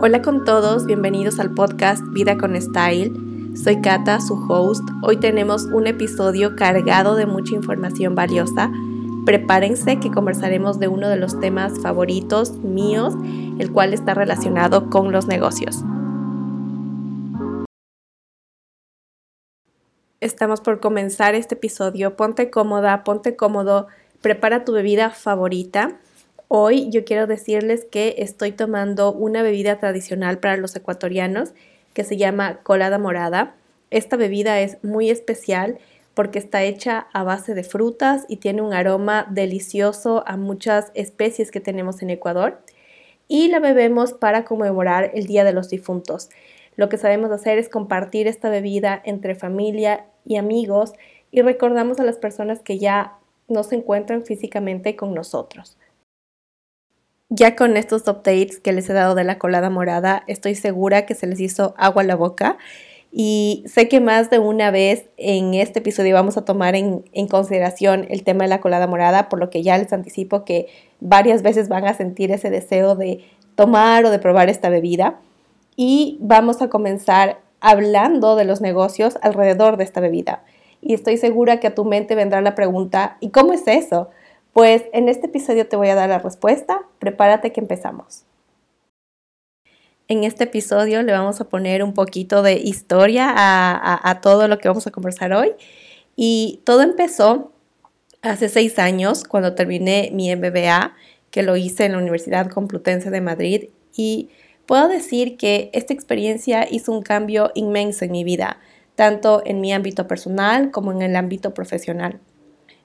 Hola con todos, bienvenidos al podcast Vida con Style. Soy Kata, su host. Hoy tenemos un episodio cargado de mucha información valiosa. Prepárense que conversaremos de uno de los temas favoritos míos, el cual está relacionado con los negocios. Estamos por comenzar este episodio. Ponte cómoda, ponte cómodo, prepara tu bebida favorita. Hoy yo quiero decirles que estoy tomando una bebida tradicional para los ecuatorianos que se llama colada morada. Esta bebida es muy especial porque está hecha a base de frutas y tiene un aroma delicioso a muchas especies que tenemos en Ecuador. Y la bebemos para conmemorar el Día de los Difuntos. Lo que sabemos hacer es compartir esta bebida entre familia y amigos y recordamos a las personas que ya no se encuentran físicamente con nosotros. Ya con estos updates que les he dado de la colada morada, estoy segura que se les hizo agua a la boca y sé que más de una vez en este episodio vamos a tomar en, consideración el tema de la colada morada, por lo que ya les anticipo que varias veces van a sentir ese deseo de tomar o de probar esta bebida. Y vamos a comenzar hablando de los negocios alrededor de esta bebida. Y estoy segura que a tu mente vendrá la pregunta, ¿y cómo es eso? Pues en este episodio te voy a dar la respuesta. Prepárate que empezamos. En este episodio le vamos a poner un poquito de historia a, todo lo que vamos a conversar hoy. Y todo empezó hace seis años cuando terminé mi MBA, que lo hice en la Universidad Complutense de Madrid. Y puedo decir que esta experiencia hizo un cambio inmenso en mi vida, tanto en mi ámbito personal como en el ámbito profesional.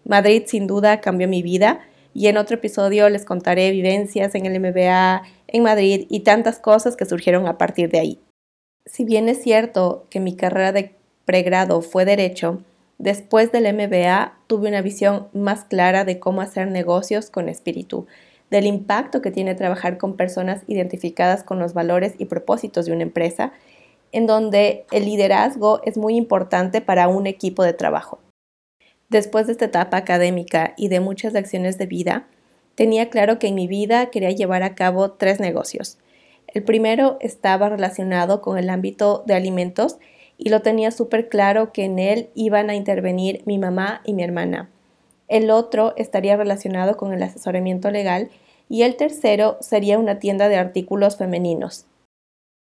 Madrid sin duda cambió mi vida y en otro episodio les contaré vivencias en el MBA en Madrid y tantas cosas que surgieron a partir de ahí. Si bien es cierto que mi carrera de pregrado fue derecho, después del MBA tuve una visión más clara de cómo hacer negocios con espíritu, del impacto que tiene trabajar con personas identificadas con los valores y propósitos de una empresa, en donde el liderazgo es muy importante para un equipo de trabajo. Después de esta etapa académica y de muchas acciones de vida, tenía claro que en mi vida quería llevar a cabo tres negocios. El primero estaba relacionado con el ámbito de alimentos y lo tenía súper claro que en él iban a intervenir mi mamá y mi hermana. El otro estaría relacionado con el asesoramiento legal y el tercero sería una tienda de artículos femeninos.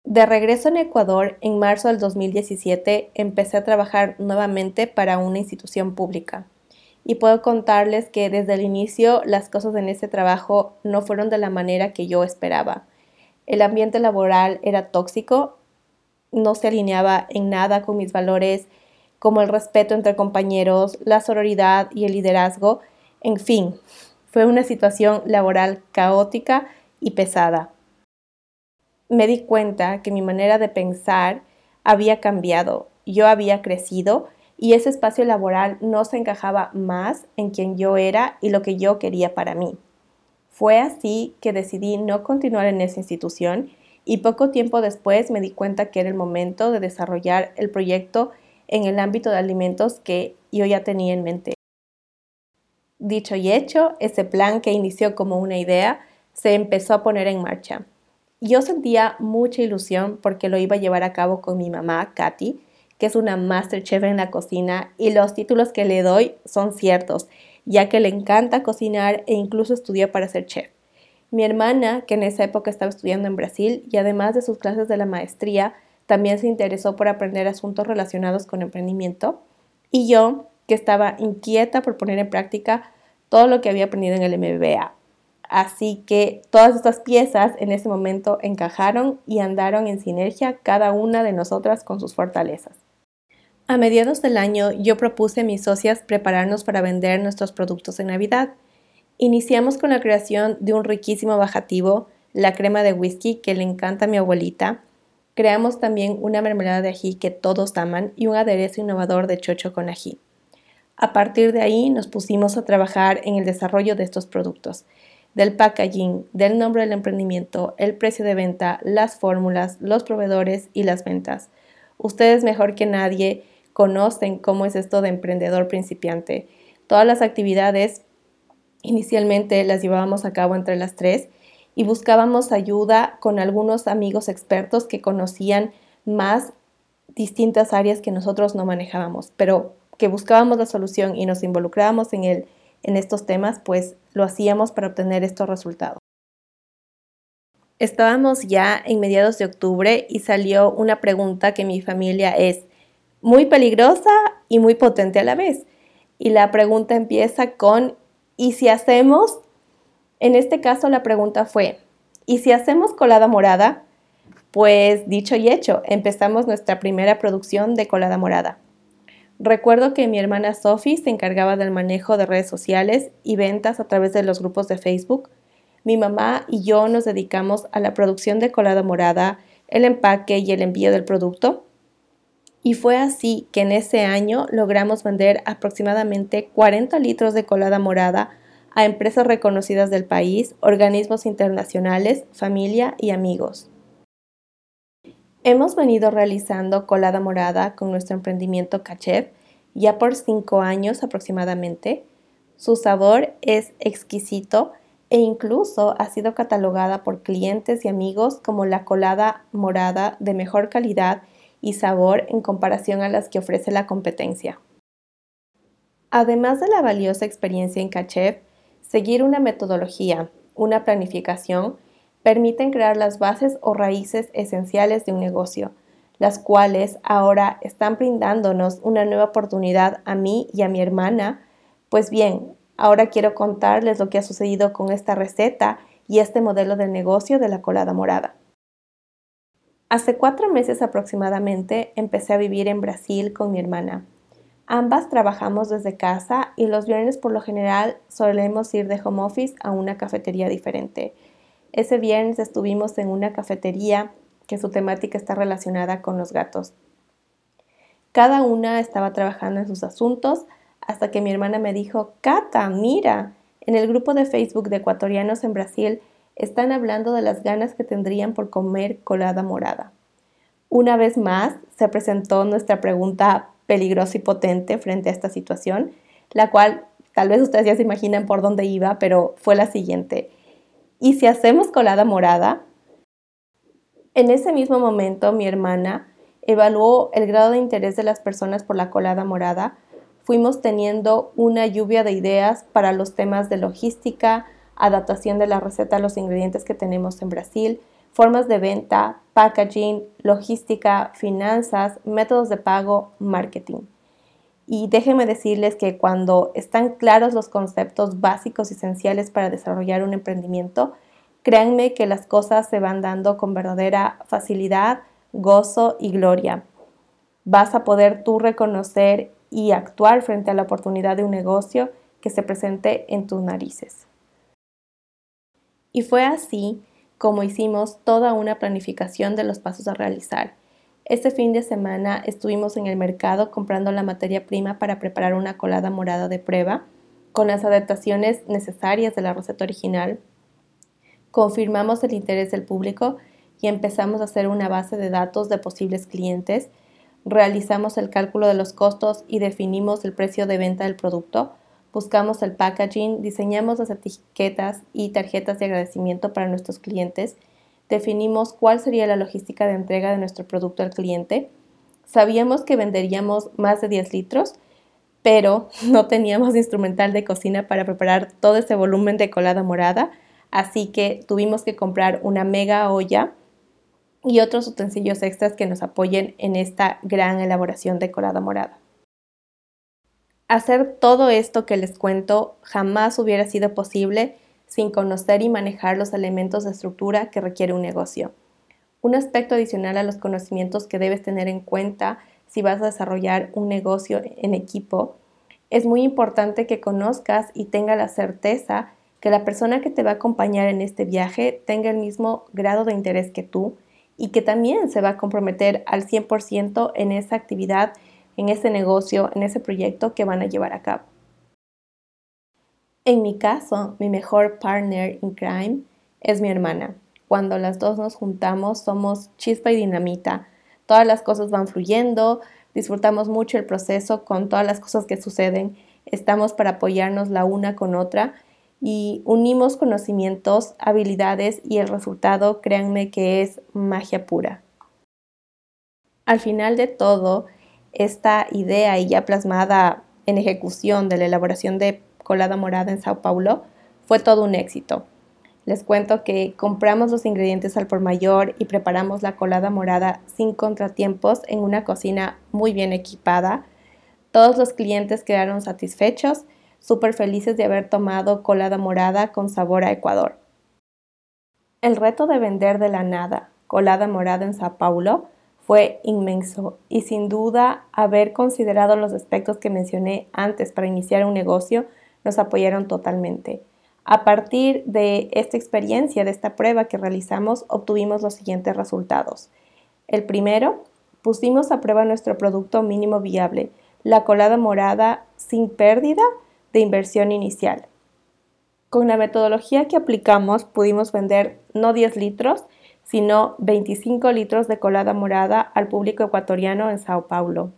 De regreso en Ecuador, en marzo del 2017, empecé a trabajar nuevamente para una institución pública. Y puedo contarles que desde el inicio las cosas en ese trabajo no fueron de la manera que yo esperaba. El ambiente laboral era tóxico, no se alineaba en nada con mis valores como el respeto entre compañeros, la sororidad y el liderazgo. En fin, fue una situación laboral caótica y pesada me di cuenta que mi manera de pensar había cambiado, yo había crecido y ese espacio laboral no se encajaba más en quien yo era y lo que yo quería para mí. Fue así que decidí no continuar en esa institución y poco tiempo después me di cuenta que era el momento de desarrollar el proyecto en el ámbito de alimentos que yo ya tenía en mente. Dicho y hecho, ese plan que inició como una idea se empezó a poner en marcha. Yo sentía mucha ilusión porque lo iba a llevar a cabo con mi mamá, Katy, que es una master chef en la cocina y los títulos que le doy son ciertos, ya que le encanta cocinar e incluso estudió para ser chef. Mi hermana, que en esa época estaba estudiando en Brasil y además de sus clases de la maestría, también se interesó por aprender asuntos relacionados con emprendimiento. Y yo, que estaba inquieta por poner en práctica todo lo que había aprendido en el MBA. Así que todas estas piezas en ese momento encajaron y andaron en sinergia cada una de nosotras con sus fortalezas. A mediados del año yo propuse a mis socias prepararnos para vender nuestros productos en Navidad. Iniciamos con la creación de un riquísimo bajativo, la crema de whisky que le encanta a mi abuelita. Creamos también una mermelada de ají que todos aman y un aderezo innovador de chocho con ají. A partir de ahí nos pusimos a trabajar en el desarrollo de estos productos del packaging, del nombre del emprendimiento, el precio de venta, las fórmulas, los proveedores y las ventas. Ustedes mejor que nadie conocen cómo es esto de emprendedor principiante. Todas las actividades inicialmente las llevábamos a cabo entre las tres y buscábamos ayuda con algunos amigos expertos que conocían más distintas áreas que nosotros no manejábamos, pero que buscábamos la solución y nos involucrábamos en, el, en estos temas, pues lo hacíamos para obtener estos resultados. Estábamos ya en mediados de octubre y salió una pregunta que mi familia es muy peligrosa y muy potente a la vez. Y la pregunta empieza con, ¿y si hacemos? En este caso la pregunta fue, ¿y si hacemos colada morada? Pues dicho y hecho, empezamos nuestra primera producción de colada morada. Recuerdo que mi hermana Sophie se encargaba del manejo de redes sociales y ventas a través de los grupos de Facebook. Mi mamá y yo nos dedicamos a la producción de colada morada, el empaque y el envío del producto. Y fue así que en ese año logramos vender aproximadamente 40 litros de colada morada a empresas reconocidas del país, organismos internacionales, familia y amigos. Hemos venido realizando colada morada con nuestro emprendimiento Cachev ya por cinco años aproximadamente. Su sabor es exquisito e incluso ha sido catalogada por clientes y amigos como la colada morada de mejor calidad y sabor en comparación a las que ofrece la competencia. Además de la valiosa experiencia en Cachev, seguir una metodología, una planificación, permiten crear las bases o raíces esenciales de un negocio, las cuales ahora están brindándonos una nueva oportunidad a mí y a mi hermana. Pues bien, ahora quiero contarles lo que ha sucedido con esta receta y este modelo de negocio de la colada morada. Hace cuatro meses aproximadamente empecé a vivir en Brasil con mi hermana. Ambas trabajamos desde casa y los viernes por lo general solemos ir de home office a una cafetería diferente. Ese viernes estuvimos en una cafetería que su temática está relacionada con los gatos. Cada una estaba trabajando en sus asuntos hasta que mi hermana me dijo, Cata, mira, en el grupo de Facebook de ecuatorianos en Brasil están hablando de las ganas que tendrían por comer colada morada. Una vez más se presentó nuestra pregunta peligrosa y potente frente a esta situación, la cual tal vez ustedes ya se imaginan por dónde iba, pero fue la siguiente. ¿Y si hacemos colada morada? En ese mismo momento mi hermana evaluó el grado de interés de las personas por la colada morada. Fuimos teniendo una lluvia de ideas para los temas de logística, adaptación de la receta a los ingredientes que tenemos en Brasil, formas de venta, packaging, logística, finanzas, métodos de pago, marketing. Y déjenme decirles que cuando están claros los conceptos básicos y esenciales para desarrollar un emprendimiento, créanme que las cosas se van dando con verdadera facilidad, gozo y gloria. Vas a poder tú reconocer y actuar frente a la oportunidad de un negocio que se presente en tus narices. Y fue así como hicimos toda una planificación de los pasos a realizar este fin de semana estuvimos en el mercado comprando la materia prima para preparar una colada morada de prueba con las adaptaciones necesarias de la receta original. Confirmamos el interés del público y empezamos a hacer una base de datos de posibles clientes. Realizamos el cálculo de los costos y definimos el precio de venta del producto. Buscamos el packaging, diseñamos las etiquetas y tarjetas de agradecimiento para nuestros clientes definimos cuál sería la logística de entrega de nuestro producto al cliente. Sabíamos que venderíamos más de 10 litros, pero no teníamos instrumental de cocina para preparar todo ese volumen de colada morada, así que tuvimos que comprar una mega olla y otros utensilios extras que nos apoyen en esta gran elaboración de colada morada. Hacer todo esto que les cuento jamás hubiera sido posible sin conocer y manejar los elementos de estructura que requiere un negocio. Un aspecto adicional a los conocimientos que debes tener en cuenta si vas a desarrollar un negocio en equipo, es muy importante que conozcas y tenga la certeza que la persona que te va a acompañar en este viaje tenga el mismo grado de interés que tú y que también se va a comprometer al 100% en esa actividad, en ese negocio, en ese proyecto que van a llevar a cabo. En mi caso, mi mejor partner in crime es mi hermana. Cuando las dos nos juntamos somos chispa y dinamita. Todas las cosas van fluyendo, disfrutamos mucho el proceso con todas las cosas que suceden, estamos para apoyarnos la una con otra y unimos conocimientos, habilidades y el resultado, créanme que es magia pura. Al final de todo, esta idea y ya plasmada en ejecución de la elaboración de colada morada en Sao Paulo fue todo un éxito. Les cuento que compramos los ingredientes al por mayor y preparamos la colada morada sin contratiempos en una cocina muy bien equipada. Todos los clientes quedaron satisfechos, súper felices de haber tomado colada morada con sabor a Ecuador. El reto de vender de la nada colada morada en Sao Paulo fue inmenso y sin duda haber considerado los aspectos que mencioné antes para iniciar un negocio nos apoyaron totalmente. A partir de esta experiencia, de esta prueba que realizamos, obtuvimos los siguientes resultados. El primero, pusimos a prueba nuestro producto mínimo viable, la colada morada sin pérdida de inversión inicial. Con la metodología que aplicamos pudimos vender no 10 litros, sino 25 litros de colada morada al público ecuatoriano en Sao Paulo.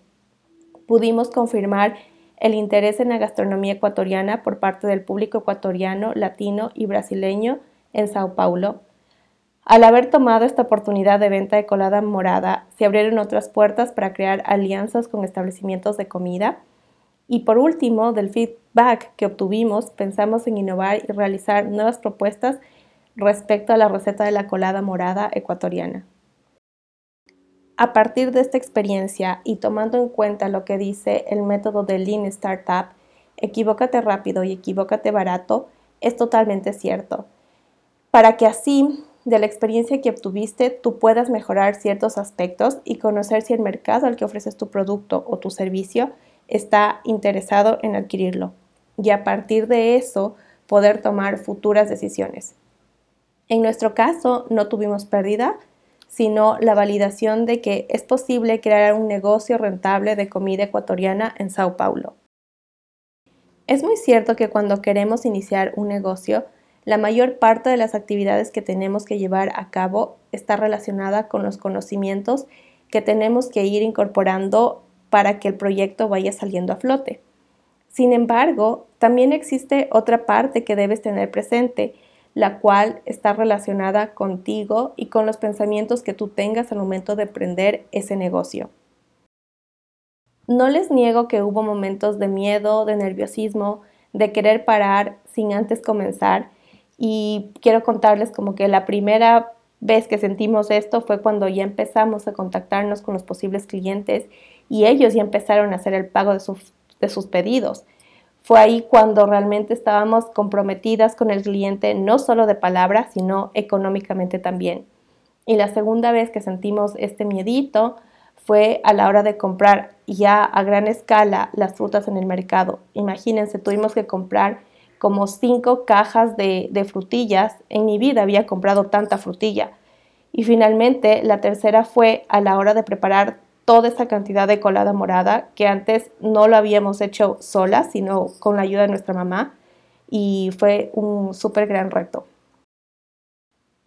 Pudimos confirmar el interés en la gastronomía ecuatoriana por parte del público ecuatoriano, latino y brasileño en Sao Paulo. Al haber tomado esta oportunidad de venta de colada morada, se abrieron otras puertas para crear alianzas con establecimientos de comida. Y por último, del feedback que obtuvimos, pensamos en innovar y realizar nuevas propuestas respecto a la receta de la colada morada ecuatoriana. A partir de esta experiencia y tomando en cuenta lo que dice el método de Lean Startup, equivócate rápido y equivócate barato, es totalmente cierto. Para que así, de la experiencia que obtuviste, tú puedas mejorar ciertos aspectos y conocer si el mercado al que ofreces tu producto o tu servicio está interesado en adquirirlo. Y a partir de eso, poder tomar futuras decisiones. En nuestro caso, no tuvimos pérdida, sino la validación de que es posible crear un negocio rentable de comida ecuatoriana en Sao Paulo. Es muy cierto que cuando queremos iniciar un negocio, la mayor parte de las actividades que tenemos que llevar a cabo está relacionada con los conocimientos que tenemos que ir incorporando para que el proyecto vaya saliendo a flote. Sin embargo, también existe otra parte que debes tener presente la cual está relacionada contigo y con los pensamientos que tú tengas al momento de emprender ese negocio. No les niego que hubo momentos de miedo, de nerviosismo, de querer parar sin antes comenzar y quiero contarles como que la primera vez que sentimos esto fue cuando ya empezamos a contactarnos con los posibles clientes y ellos ya empezaron a hacer el pago de sus, de sus pedidos. Fue ahí cuando realmente estábamos comprometidas con el cliente, no solo de palabra, sino económicamente también. Y la segunda vez que sentimos este miedito fue a la hora de comprar ya a gran escala las frutas en el mercado. Imagínense, tuvimos que comprar como cinco cajas de, de, frutillas. En mi vida había comprado tanta frutilla. Y finalmente la tercera fue a la hora de preparar toda esa cantidad de colada morada que antes no lo habíamos hecho sola, sino con la ayuda de nuestra mamá y fue un súper gran reto.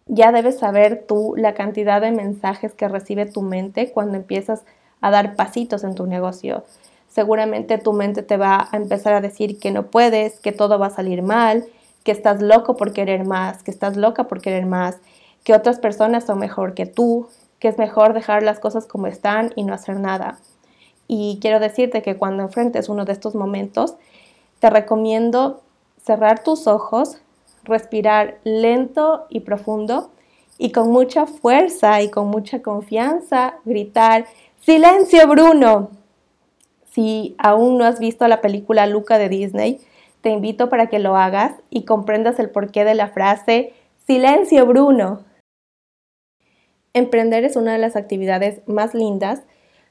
Ya debes saber tú la cantidad de mensajes que recibe tu mente cuando empiezas a dar pasitos en tu negocio. Seguramente tu mente te va a empezar a decir que no puedes, que todo va a salir mal, que estás loco por querer más, que estás loca por querer más, que otras personas son mejor que tú, que es mejor dejar las cosas como están y no hacer nada. Y quiero decirte que cuando enfrentes uno de estos momentos, te recomiendo cerrar tus ojos, respirar lento y profundo y con mucha fuerza y con mucha confianza gritar, silencio Bruno. Si aún no has visto la película Luca de Disney, te invito para que lo hagas y comprendas el porqué de la frase, silencio Bruno. Emprender es una de las actividades más lindas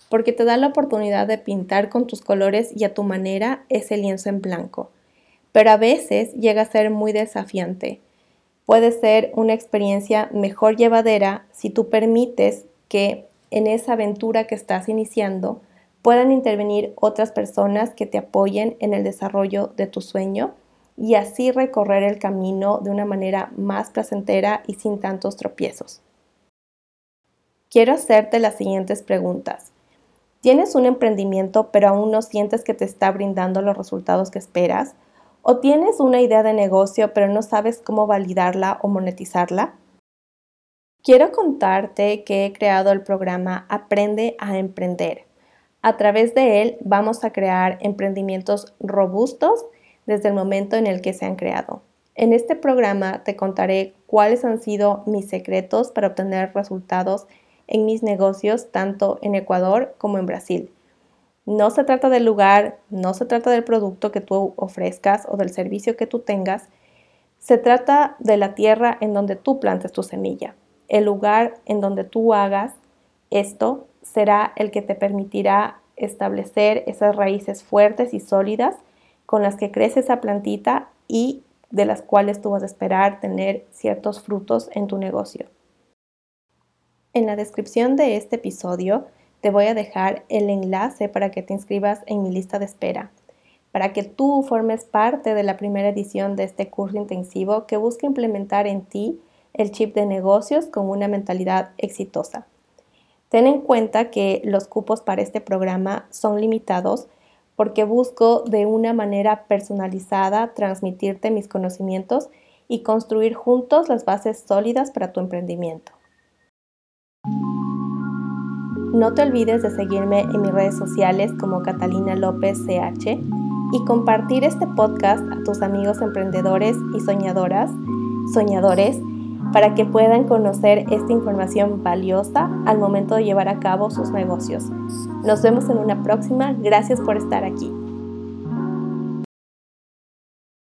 porque te da la oportunidad de pintar con tus colores y a tu manera ese lienzo en blanco. Pero a veces llega a ser muy desafiante. Puede ser una experiencia mejor llevadera si tú permites que en esa aventura que estás iniciando puedan intervenir otras personas que te apoyen en el desarrollo de tu sueño y así recorrer el camino de una manera más placentera y sin tantos tropiezos. Quiero hacerte las siguientes preguntas. ¿Tienes un emprendimiento pero aún no sientes que te está brindando los resultados que esperas? ¿O tienes una idea de negocio pero no sabes cómo validarla o monetizarla? Quiero contarte que he creado el programa Aprende a Emprender. A través de él vamos a crear emprendimientos robustos desde el momento en el que se han creado. En este programa te contaré cuáles han sido mis secretos para obtener resultados en mis negocios tanto en Ecuador como en Brasil. No se trata del lugar, no se trata del producto que tú ofrezcas o del servicio que tú tengas, se trata de la tierra en donde tú plantes tu semilla. El lugar en donde tú hagas esto será el que te permitirá establecer esas raíces fuertes y sólidas con las que crece esa plantita y de las cuales tú vas a esperar tener ciertos frutos en tu negocio. En la descripción de este episodio te voy a dejar el enlace para que te inscribas en mi lista de espera, para que tú formes parte de la primera edición de este curso intensivo que busca implementar en ti el chip de negocios con una mentalidad exitosa. Ten en cuenta que los cupos para este programa son limitados porque busco de una manera personalizada transmitirte mis conocimientos y construir juntos las bases sólidas para tu emprendimiento. No te olvides de seguirme en mis redes sociales como Catalina López CH y compartir este podcast a tus amigos emprendedores y soñadoras, soñadores, para que puedan conocer esta información valiosa al momento de llevar a cabo sus negocios. Nos vemos en una próxima. Gracias por estar aquí.